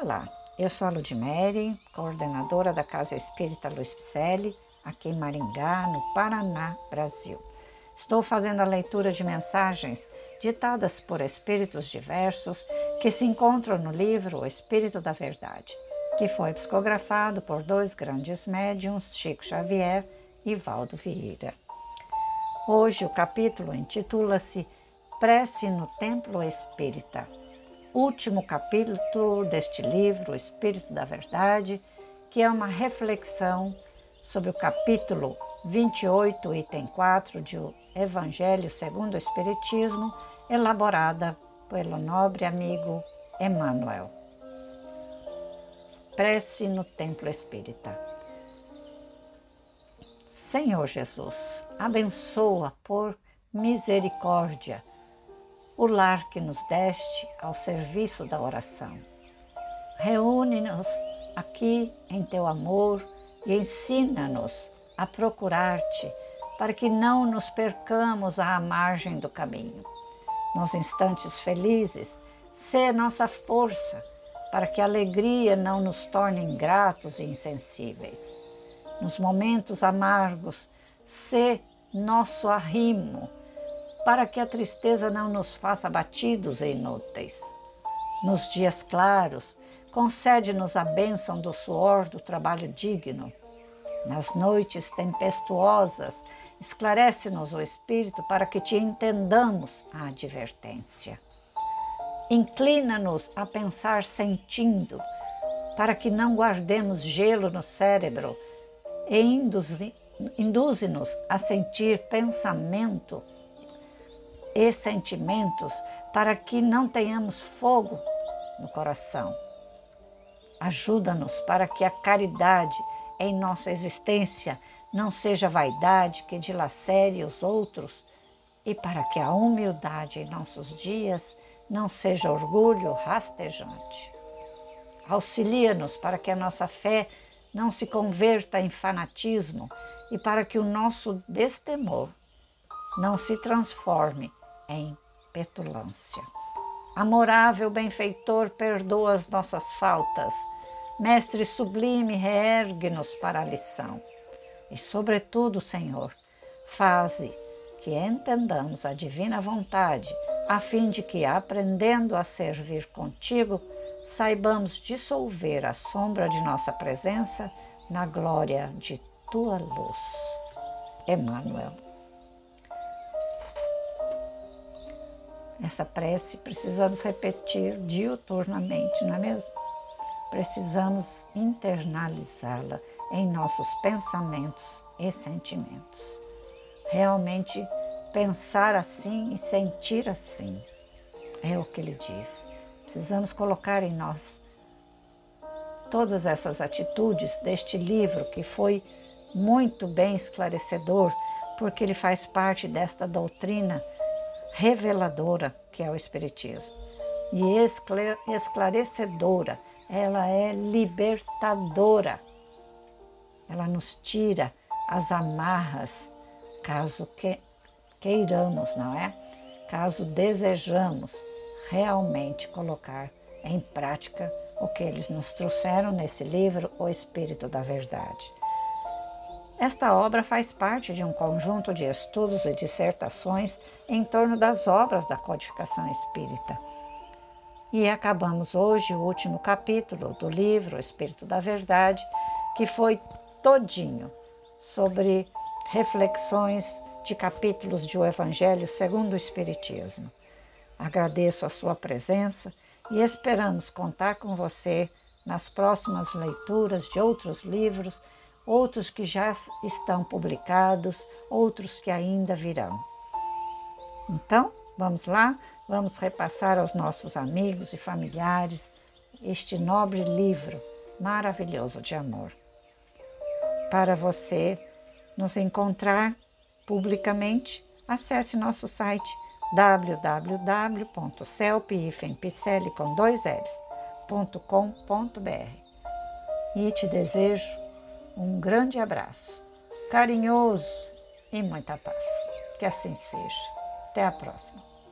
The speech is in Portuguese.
Olá, eu sou a Ludmere, coordenadora da Casa Espírita Luiz Picelli, aqui em Maringá, no Paraná, Brasil. Estou fazendo a leitura de mensagens ditadas por espíritos diversos que se encontram no livro O Espírito da Verdade, que foi psicografado por dois grandes médiums, Chico Xavier e Valdo Vieira. Hoje o capítulo intitula-se Prece no Templo Espírita último capítulo deste livro, O Espírito da Verdade, que é uma reflexão sobre o capítulo 28, item 4 de O Evangelho segundo o Espiritismo, elaborada pelo nobre amigo Emmanuel. Prece no Templo Espírita. Senhor Jesus, abençoa por misericórdia o lar que nos deste ao serviço da oração. Reúne-nos aqui em teu amor e ensina-nos a procurar-te para que não nos percamos à margem do caminho. Nos instantes felizes, sê nossa força para que a alegria não nos torne ingratos e insensíveis. Nos momentos amargos, sê nosso arrimo para que a tristeza não nos faça abatidos e inúteis. Nos dias claros, concede-nos a bênção do suor do trabalho digno. Nas noites tempestuosas, esclarece-nos o espírito para que te entendamos a advertência. Inclina-nos a pensar sentindo, para que não guardemos gelo no cérebro, e induze-nos a sentir pensamento e sentimentos para que não tenhamos fogo no coração. Ajuda-nos para que a caridade em nossa existência não seja vaidade que dilacere os outros e para que a humildade em nossos dias não seja orgulho rastejante. Auxilia-nos para que a nossa fé não se converta em fanatismo e para que o nosso destemor não se transforme em petulância. Amorável benfeitor, perdoa as nossas faltas. Mestre sublime, reergue-nos para a lição. E, sobretudo, Senhor, faze que entendamos a divina vontade, a fim de que, aprendendo a servir contigo, saibamos dissolver a sombra de nossa presença na glória de tua luz. Emmanuel. Essa prece precisamos repetir diuturnamente, não é mesmo? Precisamos internalizá-la em nossos pensamentos e sentimentos. Realmente pensar assim e sentir assim é o que ele diz. Precisamos colocar em nós todas essas atitudes deste livro que foi muito bem esclarecedor, porque ele faz parte desta doutrina reveladora que é o Espiritismo e esclarecedora, ela é libertadora. Ela nos tira as amarras, caso que, queiramos, não é? Caso desejamos realmente colocar em prática o que eles nos trouxeram nesse livro, O Espírito da Verdade. Esta obra faz parte de um conjunto de estudos e dissertações em torno das obras da codificação espírita. E acabamos hoje o último capítulo do livro O Espírito da Verdade, que foi todinho sobre reflexões de capítulos de O Evangelho segundo o Espiritismo. Agradeço a sua presença e esperamos contar com você nas próximas leituras de outros livros outros que já estão publicados, outros que ainda virão. Então, vamos lá, vamos repassar aos nossos amigos e familiares este nobre livro maravilhoso de amor. Para você nos encontrar publicamente, acesse nosso site www.celpifempicele.com.br e te desejo um grande abraço, carinhoso e muita paz. Que assim seja. Até a próxima.